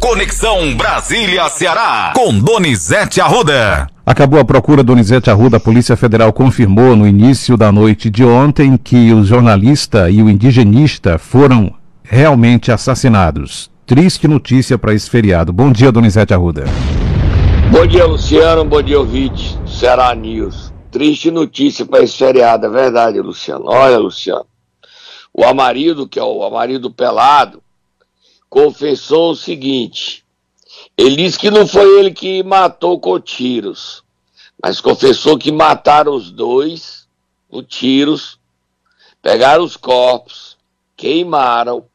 Conexão Brasília-Ceará, com Donizete Arruda. Acabou a procura Donizete Arruda. A Polícia Federal confirmou no início da noite de ontem que o jornalista e o indigenista foram realmente assassinados. Triste notícia para esse feriado. Bom dia, Donizete Arruda. Bom dia, Luciano. Bom dia, ouvinte. Ceará News. Triste notícia para esse feriado, é verdade, Luciano. Olha, Luciano. O Amarido, que é o Amarido Pelado, confessou o seguinte: ele disse que não foi ele que matou com tiros, mas confessou que mataram os dois com tiros, pegaram os corpos, queimaram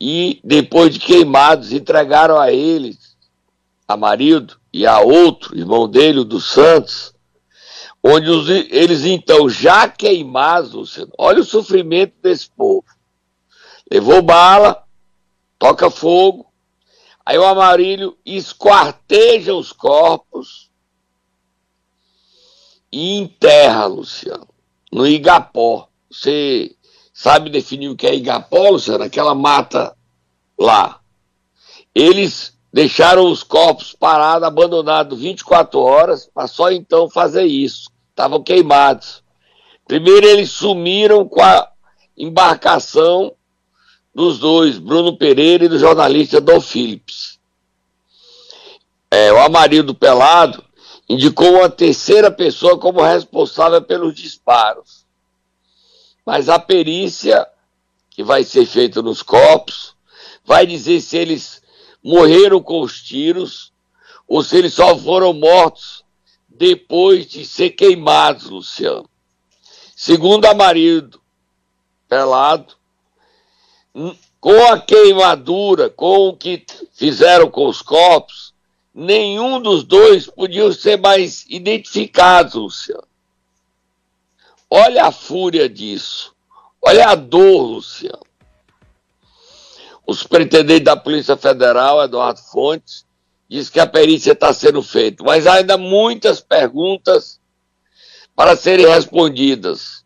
e depois de queimados entregaram a eles, a marido e a outro, irmão dele, o dos Santos, onde os, eles então já queimados, olha o sofrimento desse povo. Levou bala, toca fogo, aí o Amarílio esquarteja os corpos e enterra, Luciano, no Igapó. Você sabe definir o que é Igapó, Luciano? Aquela mata lá. Eles deixaram os corpos parados, abandonados 24 horas, para só então fazer isso. Estavam queimados. Primeiro eles sumiram com a embarcação dos dois, Bruno Pereira e do jornalista Dom Phillips. É, o Amarildo Pelado indicou uma terceira pessoa como responsável pelos disparos. Mas a perícia que vai ser feita nos corpos vai dizer se eles morreram com os tiros ou se eles só foram mortos depois de ser queimados, Luciano. Segundo Amarildo Pelado, com a queimadura, com o que fizeram com os corpos, nenhum dos dois podia ser mais identificados, Luciano. Olha a fúria disso. Olha a dor, Luciano. O superintendente da Polícia Federal, Eduardo Fontes, diz que a perícia está sendo feita, mas há ainda muitas perguntas para serem respondidas.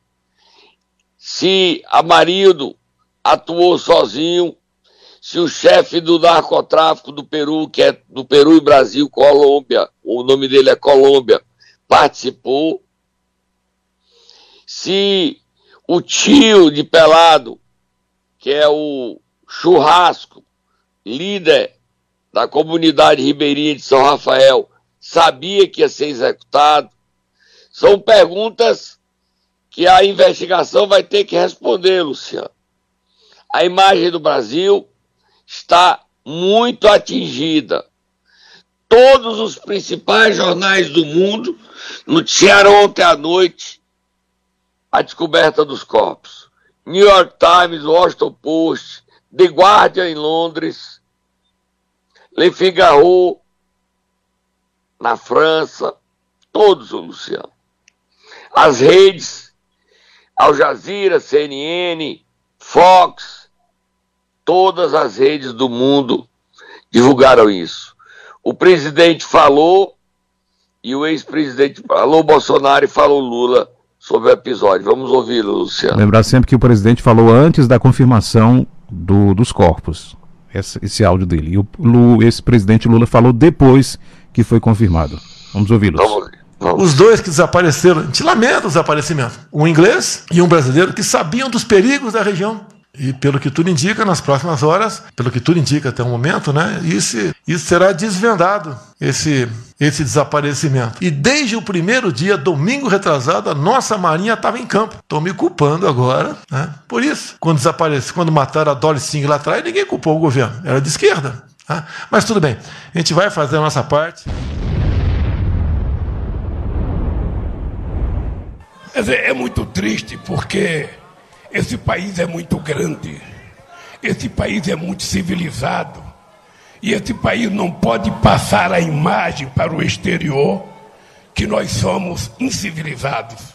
Se Amarildo atuou sozinho, se o chefe do narcotráfico do Peru, que é do Peru e Brasil, Colômbia, o nome dele é Colômbia, participou, se o tio de Pelado, que é o Churrasco, líder da comunidade ribeirinha de São Rafael, sabia que ia ser executado. São perguntas que a investigação vai ter que responder, Luciano a imagem do Brasil está muito atingida. Todos os principais jornais do mundo noticiaram ontem à noite a descoberta dos corpos. New York Times, Washington Post, The Guardian em Londres, Le Figaro na França, todos, Luciano. As redes, Al Jazeera, CNN, Fox, Todas as redes do mundo divulgaram isso. O presidente falou e o ex-presidente falou Bolsonaro e falou Lula sobre o episódio. Vamos ouvi-lo, Luciano. Lembrar sempre que o presidente falou antes da confirmação do, dos corpos. Esse, esse áudio dele. E o ex-presidente Lula falou depois que foi confirmado. Vamos ouvi-los. Os dois que desapareceram, a gente lamenta o desaparecimento. Um inglês e um brasileiro que sabiam dos perigos da região. E pelo que tudo indica, nas próximas horas, pelo que tudo indica até o momento, né, isso, isso será desvendado, esse, esse desaparecimento. E desde o primeiro dia, domingo retrasado, a nossa marinha estava em campo. Estou me culpando agora né, por isso. Quando desapareceu, quando mataram a Dolly Singh lá atrás, ninguém culpou o governo, era de esquerda. Tá? Mas tudo bem, a gente vai fazer a nossa parte. É muito triste porque esse país é muito grande, esse país é muito civilizado, e esse país não pode passar a imagem para o exterior que nós somos incivilizados,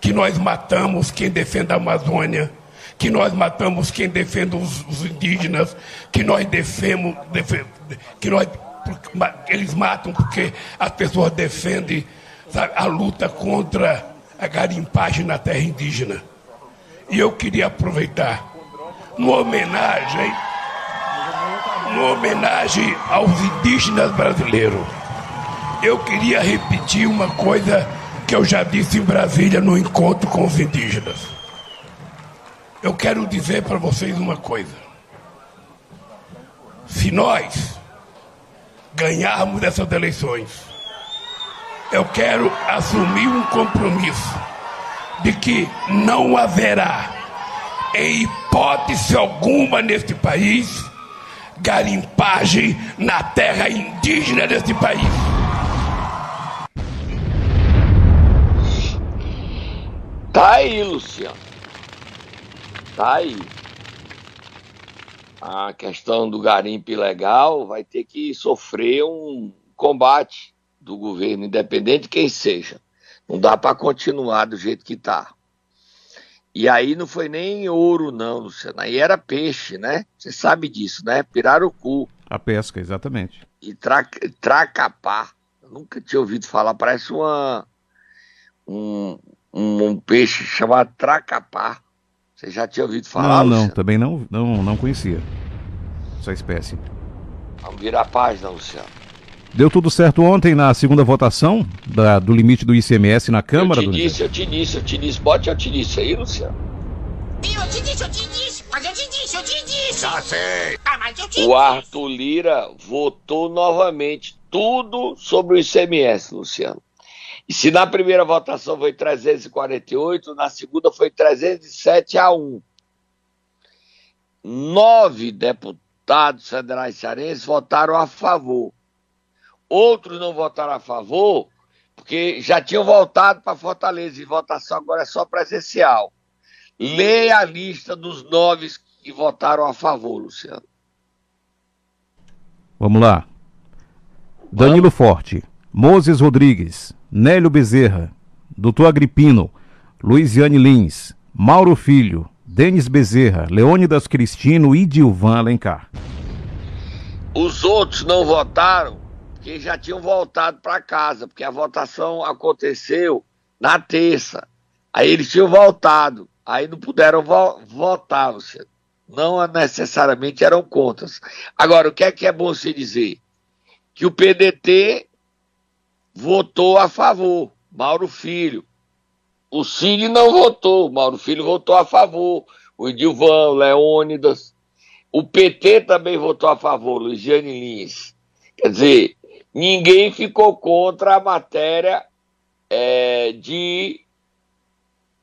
que nós matamos quem defende a Amazônia, que nós matamos quem defende os, os indígenas, que nós defendemos, que nós, eles matam porque as pessoas defendem a luta contra a garimpagem na terra indígena. E eu queria aproveitar, uma homenagem, uma homenagem aos indígenas brasileiros. Eu queria repetir uma coisa que eu já disse em Brasília no encontro com os indígenas. Eu quero dizer para vocês uma coisa. Se nós ganharmos essas eleições, eu quero assumir um compromisso de que não haverá, em hipótese alguma neste país, garimpagem na terra indígena deste país. Tá aí, Luciano. Tá aí. A questão do garimpo ilegal vai ter que sofrer um combate do governo, independente quem seja. Não dá para continuar do jeito que tá. E aí não foi nem ouro, não, Luciano. Aí era peixe, né? Você sabe disso, né? Pirarucu. A pesca, exatamente. E tra tracapá. Eu nunca tinha ouvido falar. Parece uma, um, um, um peixe chamado tracapá. Você já tinha ouvido falar? Não, não, Luciano? também não, não, não conhecia essa espécie. Vamos virar a página, Luciano. Deu tudo certo ontem na segunda votação da- do limite do ICMS na Câmara, eu te disse, eu te disse, eu te disse. Bote eu te disse aí, Luciano. Eu te disse, eu te disse, mas eu te disse, eu te disse. Já sei. Ah, mas eu te O Arthur Lira votou novamente tudo sobre o ICMS, Luciano. E se na primeira votação foi 348, na segunda foi 307 a 1. Nove deputados federais cearenses votaram a favor. Outros não votaram a favor porque já tinham voltado para Fortaleza e votação agora é só presencial. Leia a lista dos nove que votaram a favor, Luciano. Vamos lá. Danilo Forte, Moses Rodrigues, Nélio Bezerra, Doutor Agripino, Luiziane Lins, Mauro Filho, Denis Bezerra, Leônidas Cristino e Dilvan Alencar. Os outros não votaram porque já tinham voltado para casa, porque a votação aconteceu na terça. Aí eles tinham voltado, aí não puderam vo votar. Não necessariamente eram contas. Agora, o que é que é bom se dizer? Que o PDT votou a favor, Mauro Filho. O Cine não votou, Mauro Filho votou a favor. O Edilvan, o Leônidas. O PT também votou a favor, Luiziane Lins. Quer dizer, ninguém ficou contra a matéria é, de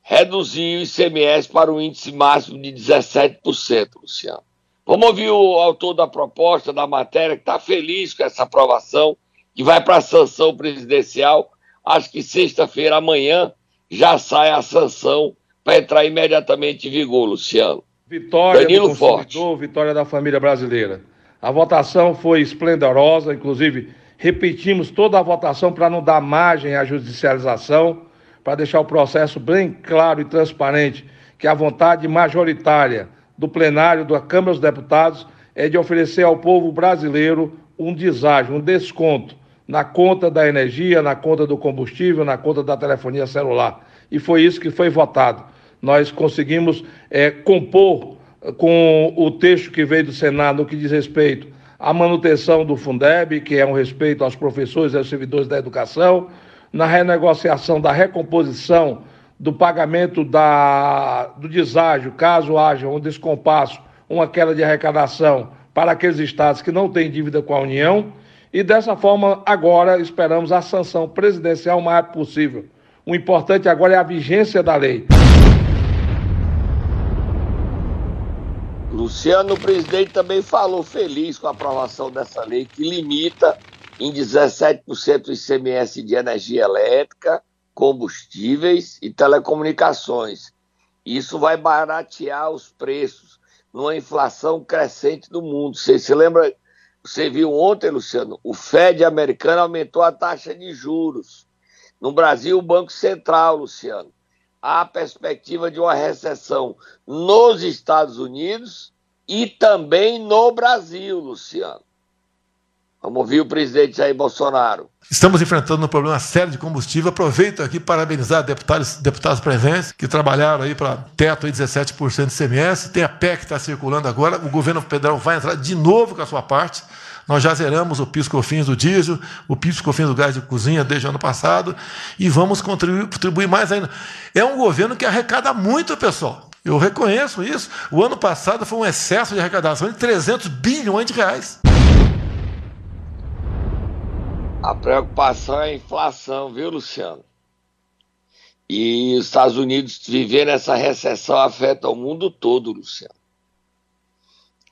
reduzir o ICMS para o índice máximo de 17%, Luciano. Vamos ouvir o autor da proposta, da matéria, que está feliz com essa aprovação, que vai para a sanção presidencial. Acho que sexta-feira, amanhã, já sai a sanção para entrar imediatamente em vigor, Luciano. Vitória Danilo do consumidor, vitória da família brasileira. A votação foi esplendorosa, inclusive repetimos toda a votação para não dar margem à judicialização, para deixar o processo bem claro e transparente que a vontade majoritária do plenário da Câmara dos Deputados é de oferecer ao povo brasileiro um deságio, um desconto na conta da energia, na conta do combustível, na conta da telefonia celular. E foi isso que foi votado. Nós conseguimos é, compor com o texto que veio do Senado no que diz respeito à manutenção do Fundeb, que é um respeito aos professores e aos servidores da educação, na renegociação da recomposição do pagamento da, do deságio, caso haja um descompasso, uma queda de arrecadação para aqueles estados que não têm dívida com a União. E dessa forma, agora esperamos a sanção presidencial o mais possível. O importante agora é a vigência da lei. Luciano, o presidente também falou feliz com a aprovação dessa lei que limita em 17% o ICMS de energia elétrica, combustíveis e telecomunicações. Isso vai baratear os preços numa inflação crescente do mundo. Você se lembra, você viu ontem, Luciano, o Fed americano aumentou a taxa de juros. No Brasil, o Banco Central, Luciano, há perspectiva de uma recessão nos Estados Unidos e também no Brasil, Luciano. Vamos ouvir o presidente Jair Bolsonaro. Estamos enfrentando um problema sério de combustível. Aproveito aqui para parabenizar deputados, deputados presentes que trabalharam aí para teto aí 17% de CMS. Tem a PEC que está circulando agora. O governo federal vai entrar de novo com a sua parte. Nós já zeramos o PIS-COFINS do diesel, o PIS-COFINS do gás de cozinha desde o ano passado e vamos contribuir, contribuir mais ainda. É um governo que arrecada muito, pessoal. Eu reconheço isso. O ano passado foi um excesso de arrecadação de 300 bilhões de reais. A preocupação é a inflação, viu, Luciano? E os Estados Unidos viver essa recessão afeta o mundo todo, Luciano.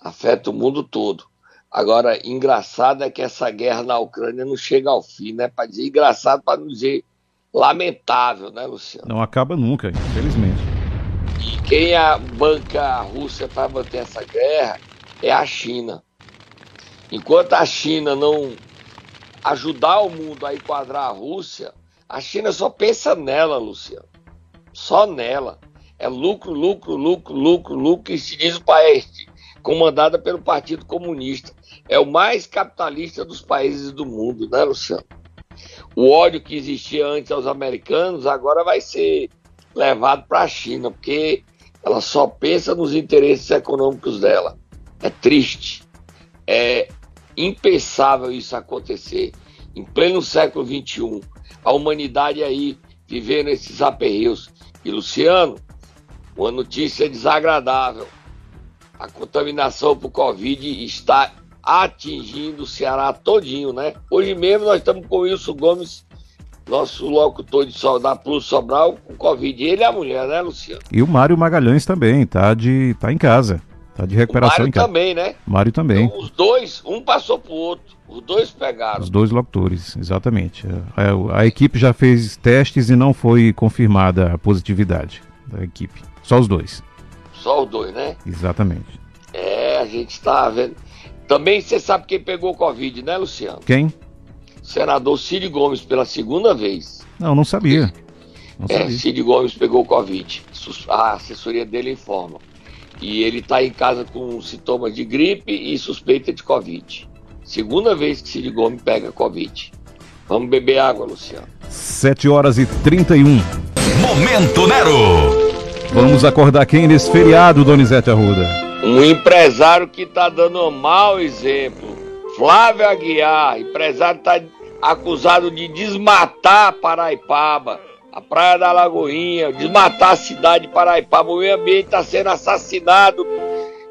Afeta o mundo todo. Agora, engraçado é que essa guerra na Ucrânia não chega ao fim, né? Para dizer engraçado, para não dizer lamentável, né, Luciano? Não acaba nunca, infelizmente. E quem a banca a Rússia para manter essa guerra é a China. Enquanto a China não ajudar o mundo a enquadrar a Rússia, a China só pensa nela, Luciano. Só nela. É lucro, lucro, lucro, lucro, lucro, e se diz o país comandada pelo Partido Comunista. É o mais capitalista dos países do mundo, né, Luciano? O ódio que existia antes aos americanos agora vai ser levado para a China, porque ela só pensa nos interesses econômicos dela. É triste. É impensável isso acontecer. Em pleno século XXI, a humanidade aí vivendo esses aperreios. E Luciano, uma notícia desagradável. A contaminação por Covid está atingindo o Ceará todinho, né? Hoje mesmo nós estamos com o Wilson Gomes, nosso locutor de sol, da Plus Sobral, com Covid. Ele e a mulher, né, Luciano? E o Mário Magalhães também, tá, de, tá em casa. Tá de recuperação o em casa. também, né? Mário também. Então, os dois, um passou pro outro. Os dois pegaram. Os dois locutores, exatamente. A, a, a, equipe já fez testes e não foi confirmada a positividade da equipe. Só os dois. Só os dois, né? Exatamente. É, a gente tá vendo. Também você sabe quem pegou Covid, né, Luciano? Quem? Senador Cid Gomes, pela segunda vez. Não, não sabia. Não é, sabia. Cid Gomes pegou Covid. A assessoria dele informa. E ele está em casa com sintomas de gripe e suspeita de Covid. Segunda vez que Cid Gomes pega Covid. Vamos beber água, Luciano. 7 horas e 31. Momento Nero. Vamos acordar quem nesse feriado, Donizete Arruda? Um empresário que está dando um mau exemplo. Flávio Aguiar, empresário está acusado de desmatar Paraipaba a Praia da Lagoinha, desmatar a cidade de Paraipaba, o meio ambiente está sendo assassinado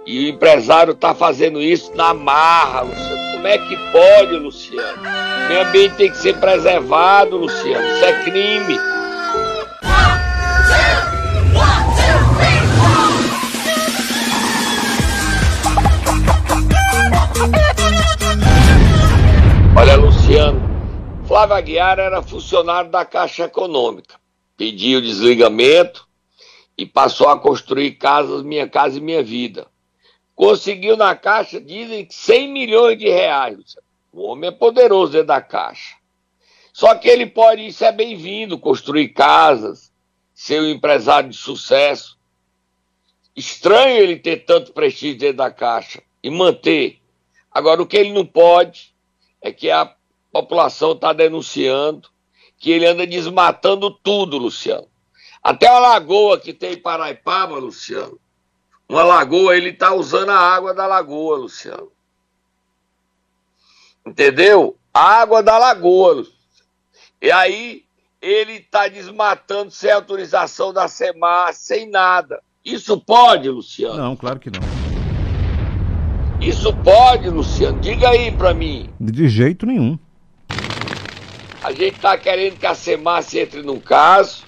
e o empresário está fazendo isso na marra, Luciano. Como é que pode, Luciano? O meio ambiente tem que ser preservado, Luciano. Isso é crime. Flávio Aguiar era funcionário da Caixa Econômica. Pediu desligamento e passou a construir casas Minha Casa e Minha Vida. Conseguiu na Caixa, dizem, 100 milhões de reais. O homem é poderoso dentro da Caixa. Só que ele pode, isso é bem-vindo, construir casas, ser um empresário de sucesso. Estranho ele ter tanto prestígio dentro da Caixa e manter. Agora, o que ele não pode é que a população está denunciando que ele anda desmatando tudo, Luciano. Até a lagoa que tem em Paraipaba, Luciano. Uma lagoa, ele está usando a água da lagoa, Luciano. Entendeu? A água da lagoa. Luciano. E aí ele está desmatando sem autorização da SEMAR, sem nada. Isso pode, Luciano? Não, claro que não. Isso pode, Luciano? Diga aí para mim. De jeito nenhum. A gente está querendo que a SEMAS entre no caso,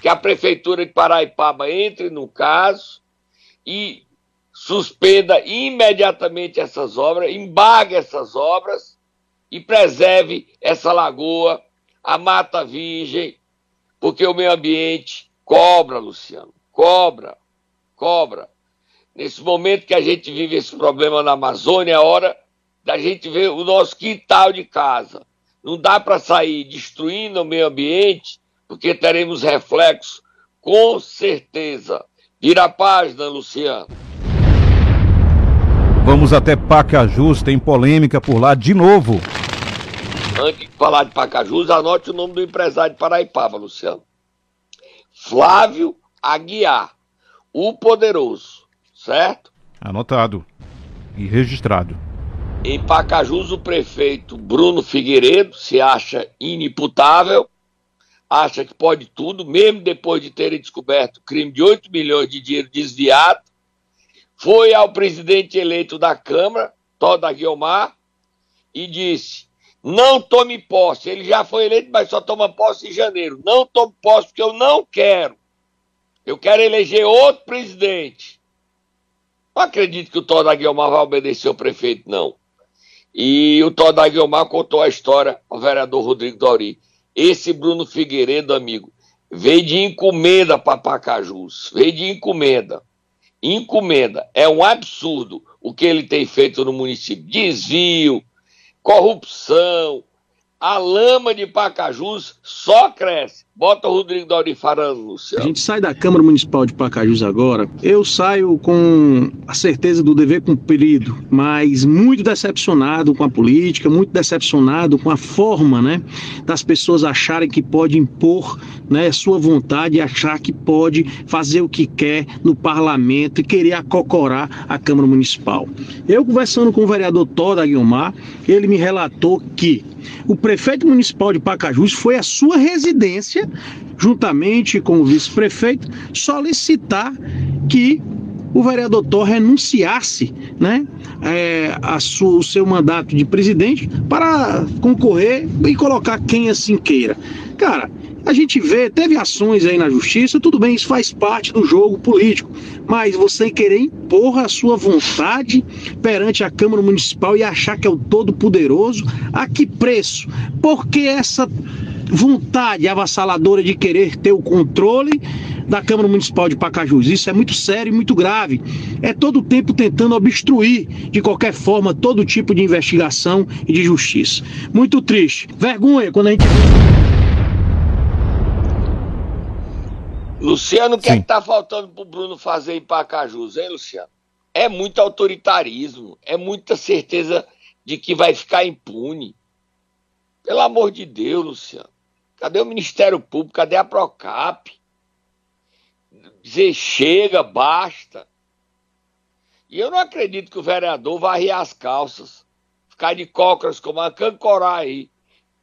que a Prefeitura de Paraipaba entre no caso e suspenda imediatamente essas obras, embargue essas obras e preserve essa lagoa, a Mata Virgem, porque o meio ambiente cobra, Luciano, cobra, cobra. Nesse momento que a gente vive esse problema na Amazônia, é hora da gente ver o nosso quintal de casa não dá para sair destruindo o meio ambiente, porque teremos reflexos, com certeza. Vira a página, Luciano. Vamos até Pacajus, tem polêmica por lá de novo. antes de falar de Pacajus, anote o nome do empresário de Paraipaba, Luciano. Flávio Aguiar, o poderoso, certo? Anotado e registrado. Em Pacajus, o prefeito Bruno Figueiredo se acha inimputável, acha que pode tudo, mesmo depois de terem descoberto o crime de 8 milhões de dinheiro desviado. Foi ao presidente eleito da Câmara, Toda Guiomar, e disse: não tome posse. Ele já foi eleito, mas só toma posse em janeiro. Não tome posse porque eu não quero. Eu quero eleger outro presidente. Não acredito que o Toda Guiomar vai obedecer o prefeito, não. E o Toda Guiomar contou a história ao vereador Rodrigo Dori. Esse Bruno Figueiredo, amigo, veio de encomenda para Pacajus. Veio de encomenda. Encomenda. É um absurdo o que ele tem feito no município. Desvio, corrupção. A lama de Pacajus só cresce. Bota o Rodrigo Dori falando, Luciano. A gente sai da Câmara Municipal de Pacajus agora. Eu saio com a certeza do dever cumprido, mas muito decepcionado com a política, muito decepcionado com a forma, né, das pessoas acharem que pode impor, né, sua vontade e achar que pode fazer o que quer no parlamento e querer acocorar a Câmara Municipal. Eu conversando com o vereador Toda Guilmar, ele me relatou que o prefeito municipal de Pacajus foi à sua residência juntamente com o vice-prefeito, solicitar que o vereador Thor renunciasse né, é, o seu mandato de presidente para concorrer e colocar quem assim queira. Cara, a gente vê, teve ações aí na justiça, tudo bem, isso faz parte do jogo político, mas você querer impor a sua vontade perante a Câmara Municipal e achar que é o todo-poderoso, a que preço? Porque essa vontade avassaladora de querer ter o controle da Câmara Municipal de Pacajus. Isso é muito sério e muito grave. É todo o tempo tentando obstruir, de qualquer forma, todo tipo de investigação e de justiça. Muito triste. Vergonha quando a gente. Luciano, o que é que tá faltando pro Bruno fazer em Pacajus, hein, Luciano? É muito autoritarismo, é muita certeza de que vai ficar impune. Pelo amor de Deus, Luciano. Cadê o Ministério Público? Cadê a Procap? Dizer chega, basta. E eu não acredito que o vereador vá rir as calças, ficar de cócoras como a cancorá aí,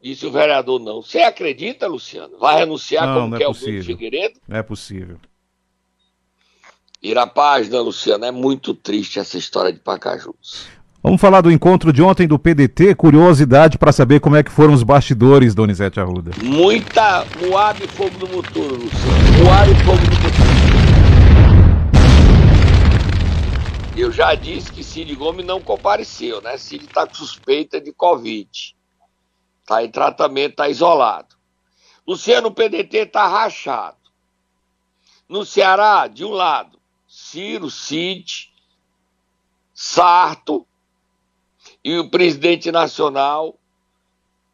disse o vereador não. Você acredita, Luciano? Vai renunciar Não, como não é quer o possível. Bruno Figueiredo? Não é possível. Ir a página, Luciano. É muito triste essa história de Pacajus. Vamos falar do encontro de ontem do PDT. Curiosidade para saber como é que foram os bastidores, Donizete Arruda. Muita Moab e fogo no motor, Luciano. Moab e fogo no motor. Eu já disse que Cid Gomes não compareceu, né? Cid está com suspeita de Covid. Está em tratamento, está isolado. Luciano, o PDT está rachado. No Ceará, de um lado, Ciro, Cid, Sarto e o presidente nacional,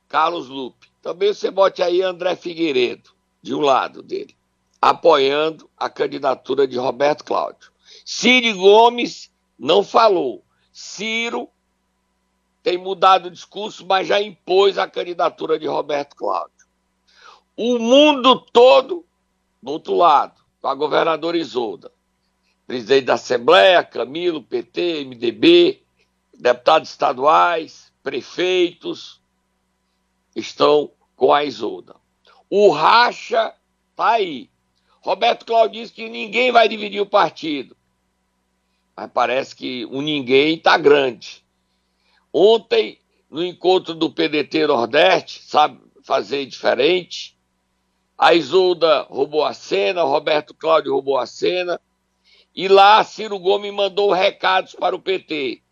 Carlos Lupe. Também você bote aí André Figueiredo, de um lado dele, apoiando a candidatura de Roberto Cláudio. Ciro Gomes não falou. Ciro tem mudado o discurso, mas já impôs a candidatura de Roberto Cláudio. O mundo todo, do outro lado, com a governadora Isolda. Presidente da Assembleia, Camilo, PT, MDB, deputados estaduais, prefeitos, estão com a Isolda. O racha está aí. Roberto Cláudio disse que ninguém vai dividir o partido. Mas parece que o ninguém está grande. Ontem, no encontro do PDT Nordeste, sabe fazer diferente, a Isolda roubou a cena, Roberto Cláudio roubou a cena, e lá Ciro Gomes mandou recados para o PT.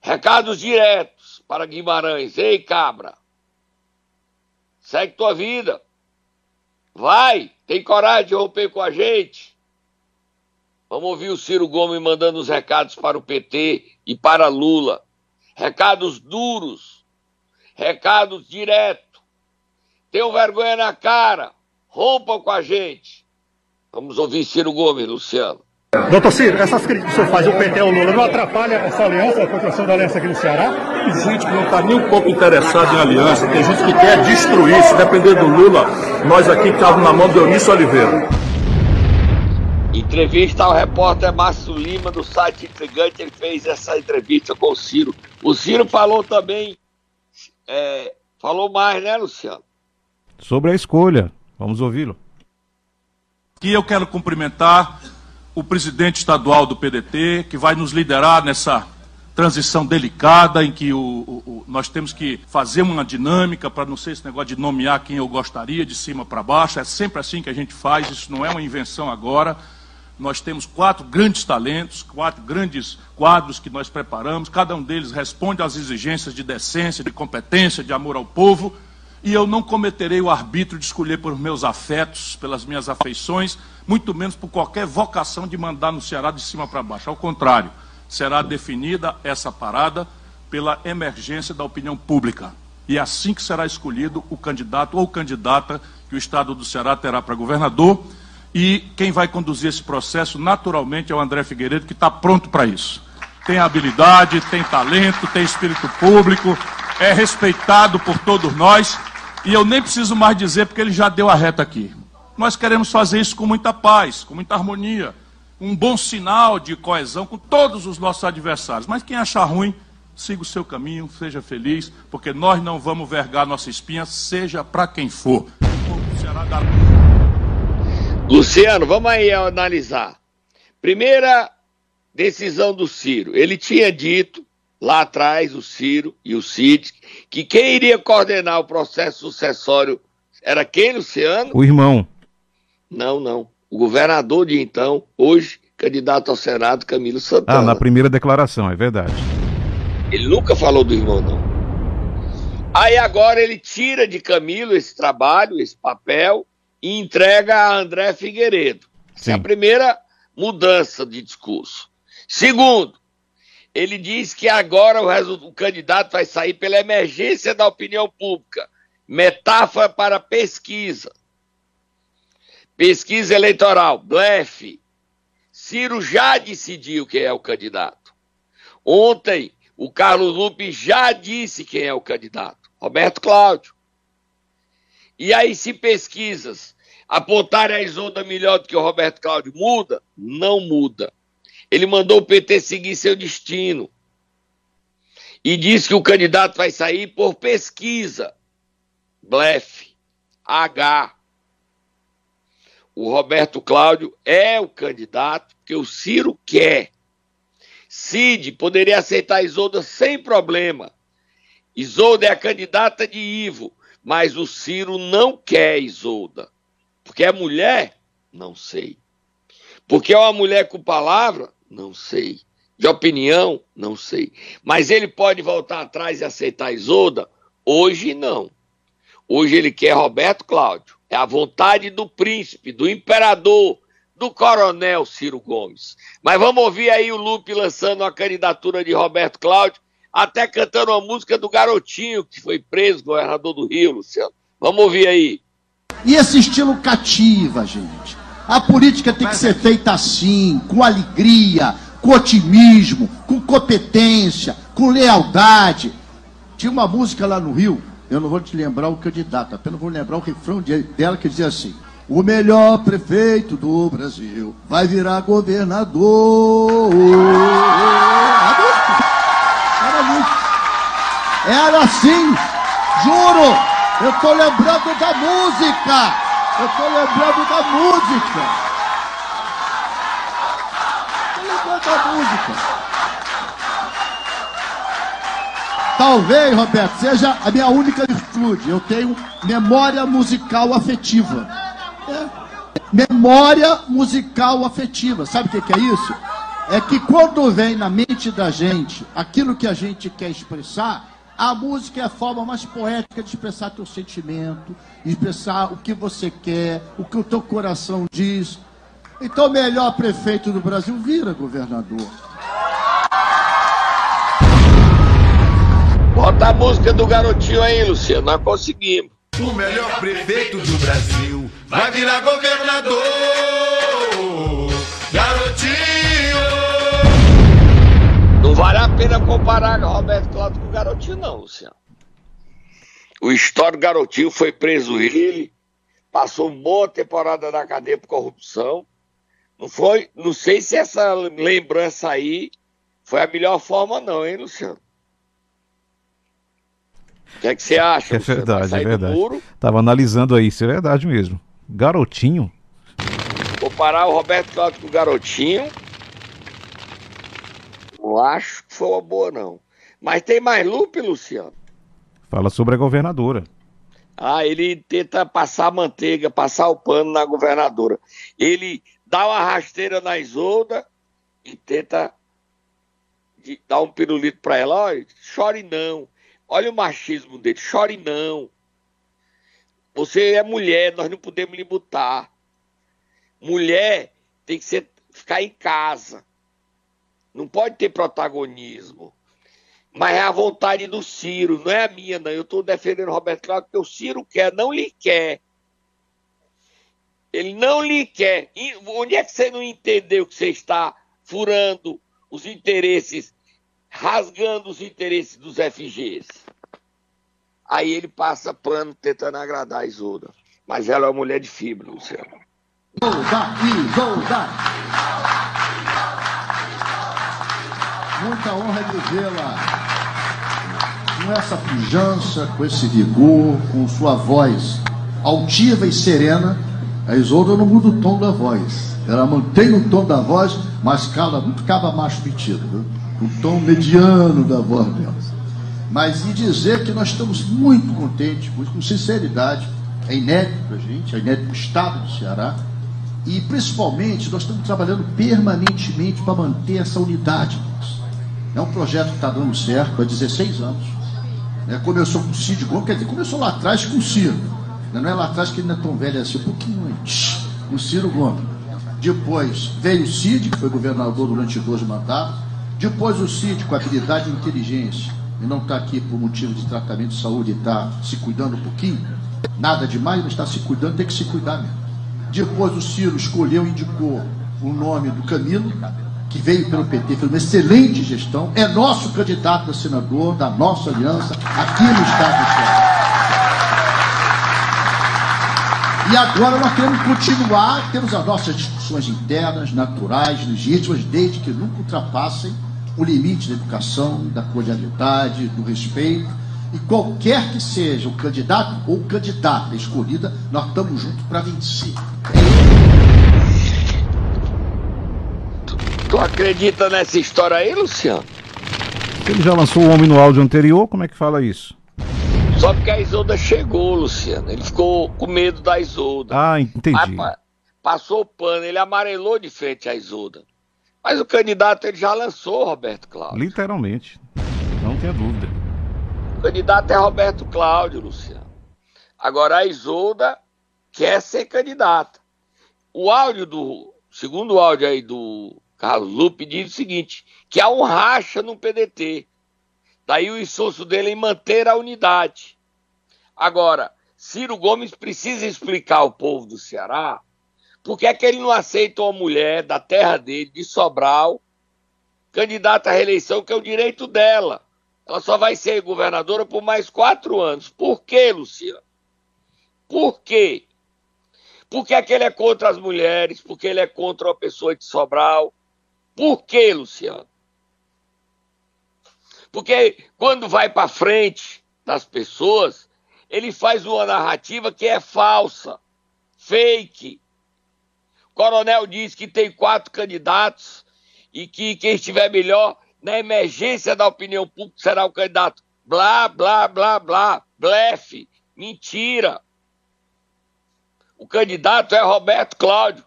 Recados diretos para Guimarães. Ei, cabra, segue tua vida. Vai, tem coragem de romper com a gente. Vamos ouvir o Ciro Gomes mandando os recados para o PT e para Lula. Recados duros, recados diretos. Tenham vergonha na cara, rompam com a gente. Vamos ouvir Ciro Gomes, Luciano. Doutor Ciro, essas críticas que o senhor faz, o PT ou o Lula, não atrapalha essa aliança, a construção da aliança aqui no Ceará? Tem gente que não está nem um pouco interessada em aliança, tem gente que quer destruir. Se depender do Lula, nós aqui estávamos na mão do Eunício Oliveira. Entrevista ao repórter Márcio Lima do site Intrigante, ele fez essa entrevista com o Ciro. O Ciro falou também, é, falou mais, né, Luciano? Sobre a escolha. Vamos ouvi-lo. E eu quero cumprimentar o presidente estadual do PDT, que vai nos liderar nessa transição delicada em que o, o, o, nós temos que fazer uma dinâmica para não ser esse negócio de nomear quem eu gostaria de cima para baixo. É sempre assim que a gente faz, isso não é uma invenção agora. Nós temos quatro grandes talentos, quatro grandes quadros que nós preparamos, cada um deles responde às exigências de decência, de competência, de amor ao povo, e eu não cometerei o arbítrio de escolher por meus afetos, pelas minhas afeições, muito menos por qualquer vocação de mandar no Ceará de cima para baixo. Ao contrário, será definida essa parada pela emergência da opinião pública. E é assim que será escolhido o candidato ou candidata que o Estado do Ceará terá para governador e quem vai conduzir esse processo, naturalmente, é o André Figueiredo, que está pronto para isso. Tem habilidade, tem talento, tem espírito público, é respeitado por todos nós. E eu nem preciso mais dizer, porque ele já deu a reta aqui. Nós queremos fazer isso com muita paz, com muita harmonia, um bom sinal de coesão com todos os nossos adversários. Mas quem achar ruim, siga o seu caminho, seja feliz, porque nós não vamos vergar nossa espinha, seja para quem for. O povo do Ceará dá... Luciano, vamos aí analisar. Primeira decisão do Ciro. Ele tinha dito lá atrás, o Ciro e o Cid, que quem iria coordenar o processo sucessório era quem, Luciano? O irmão. Não, não. O governador de então, hoje, candidato ao Senado, Camilo Santana. Ah, na primeira declaração, é verdade. Ele nunca falou do irmão, não. Aí agora ele tira de Camilo esse trabalho, esse papel, e entrega a André Figueiredo. É a primeira mudança de discurso. Segundo, ele diz que agora o, o candidato vai sair pela emergência da opinião pública. Metáfora para pesquisa. Pesquisa eleitoral, blefe. Ciro já decidiu quem é o candidato. Ontem, o Carlos Lupe já disse quem é o candidato. Roberto Cláudio. E aí, se pesquisas apontarem a Isolda melhor do que o Roberto Cláudio, muda? Não muda. Ele mandou o PT seguir seu destino. E disse que o candidato vai sair por pesquisa. Blefe. H. O Roberto Cláudio é o candidato que o Ciro quer. Cid poderia aceitar Isolda sem problema. Isolda é a candidata de Ivo, mas o Ciro não quer Isolda. Porque é mulher? Não sei. Porque é uma mulher com palavra? Não sei. De opinião? Não sei. Mas ele pode voltar atrás e aceitar Isolda? Hoje não. Hoje ele quer Roberto Cláudio. É a vontade do príncipe, do imperador, do coronel Ciro Gomes. Mas vamos ouvir aí o Lupe lançando a candidatura de Roberto Cláudio, até cantando uma música do garotinho que foi preso, governador do Rio, Luciano. Vamos ouvir aí. E esse estilo cativa, gente. A política tem que ser feita assim, com alegria, com otimismo, com competência, com lealdade. Tinha uma música lá no Rio, eu não vou te lembrar o candidato, apenas vou lembrar o refrão dela que dizia assim: O melhor prefeito do Brasil vai virar governador. Era assim, juro. Eu tô lembrando da música. Eu tô lembrando da música. Tô lembrando da música. Talvez, Roberto, seja a minha única virtude. Eu tenho memória musical afetiva. É. Memória musical afetiva. Sabe o que é isso? É que quando vem na mente da gente aquilo que a gente quer expressar, a música é a forma mais poética de expressar teu sentimento, expressar o que você quer, o que o teu coração diz. Então, o melhor prefeito do Brasil vira governador. Bota a música do garotinho aí, Luciano. Nós conseguimos. O melhor prefeito do Brasil vai virar governador. Queira comparar Roberto Cláudio com o garotinho, não, Luciano. O histórico garotinho foi preso ele, passou uma boa temporada na cadeia por corrupção. Não foi, não sei se essa lembrança aí foi a melhor forma, não, hein, Luciano? O que é que você acha? É verdade, é verdade. muro? Tava analisando aí, isso é verdade mesmo. Garotinho. Comparar o Roberto Cláudio com o garotinho, não acho foi uma boa, não. Mas tem mais Lupe, Luciano? Fala sobre a governadora. Ah, ele tenta passar manteiga, passar o pano na governadora. Ele dá uma rasteira na Isolda e tenta dar um pirulito pra ela. Olha, chore não. Olha o machismo dele, chore não. Você é mulher, nós não podemos lhe botar. Mulher tem que ser, ficar em casa. Não pode ter protagonismo. Mas é a vontade do Ciro, não é a minha, não. Eu estou defendendo o Roberto Cláudio porque o Ciro quer, não lhe quer. Ele não lhe quer. E onde é que você não entendeu que você está furando os interesses, rasgando os interesses dos FGs? Aí ele passa pano tentando agradar a Isolda. Mas ela é uma mulher de fibra, Luciano. Isolda, Isolda. Muita honra de vê-la com essa pujança, com esse vigor, com sua voz altiva e serena. A Isolda não muda o tom da voz. Ela mantém o tom da voz, mas cala muito caba macho metido. O tom mediano da voz dela. Mas e dizer que nós estamos muito contentes, com, com sinceridade, é inédito para a gente, é inédito para o Estado do Ceará, e principalmente nós estamos trabalhando permanentemente para manter essa unidade. É um projeto que está dando certo há 16 anos. né? Começou com o Cid Gomes, quer dizer, começou lá atrás com o Ciro. Não é lá atrás que ele não é tão velho assim, um pouquinho antes, o Ciro Gomes. Depois veio o Cid, que foi governador durante 12 mandatos. Depois o Cid, com habilidade e inteligência, e não está aqui por motivo de tratamento de saúde, está se cuidando um pouquinho. Nada demais, mas está se cuidando, tem que se cuidar mesmo. Depois o Ciro escolheu e indicou o nome do Camilo, que veio pelo PT, fez uma excelente gestão, é nosso candidato a senador da nossa aliança aqui no estado do Ceará. E agora nós queremos continuar, temos as nossas discussões internas, naturais, legítimas, desde que nunca ultrapassem o limite da educação, da cordialidade, do respeito. E qualquer que seja o candidato ou candidata escolhida, nós estamos juntos para vencer. Tu acredita nessa história aí, Luciano? Ele já lançou o homem no áudio anterior, como é que fala isso? Só porque a Isolda chegou, Luciano. Ele ficou com medo da Isolda. Ah, entendi. Pa- passou o pano, ele amarelou de frente à Isolda. Mas o candidato ele já lançou, Roberto Cláudio. Literalmente. Não tenha dúvida. O candidato é Roberto Cláudio, Luciano. Agora a Isolda quer ser candidata. O áudio do. Segundo o áudio aí do Carlos Lupe, diz o seguinte: que há um racha no PDT. Daí o esforço dele em manter a unidade. Agora, Ciro Gomes precisa explicar ao povo do Ceará por que é que ele não aceita uma mulher da terra dele, de Sobral, candidata à reeleição, que é o direito dela. Ela só vai ser governadora por mais quatro anos. Por quê, Luciano? Por quê? Porque é que ele é contra as mulheres, porque ele é contra uma pessoa de Sobral. Por quê, Luciano? Porque quando vai para frente das pessoas, ele faz uma narrativa que é falsa, fake. O coronel diz que tem quatro candidatos e que quem estiver melhor na emergência da opinião pública será o candidato. Blá, blá, blá, blá. Blefe. Mentira. O candidato é Roberto Cláudio.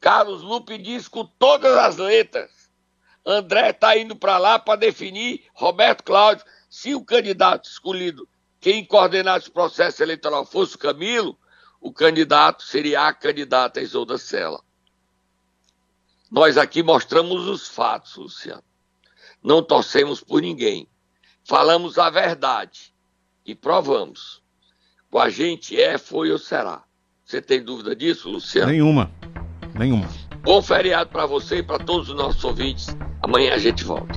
Carlos Lupe diz com todas as letras. André está indo para lá para definir Roberto Cláudio. Se o candidato escolhido, quem coordenasse o processo eleitoral fosse o Camilo, o candidato seria a candidata Isolda Sela. Nós aqui mostramos os fatos, Luciano. Não torcemos por ninguém. Falamos a verdade e provamos. Com a gente é, foi ou será. Você tem dúvida disso, Luciano? Nenhuma. Nenhuma. Bom feriado para você e para todos os nossos ouvintes. Amanhã a gente volta.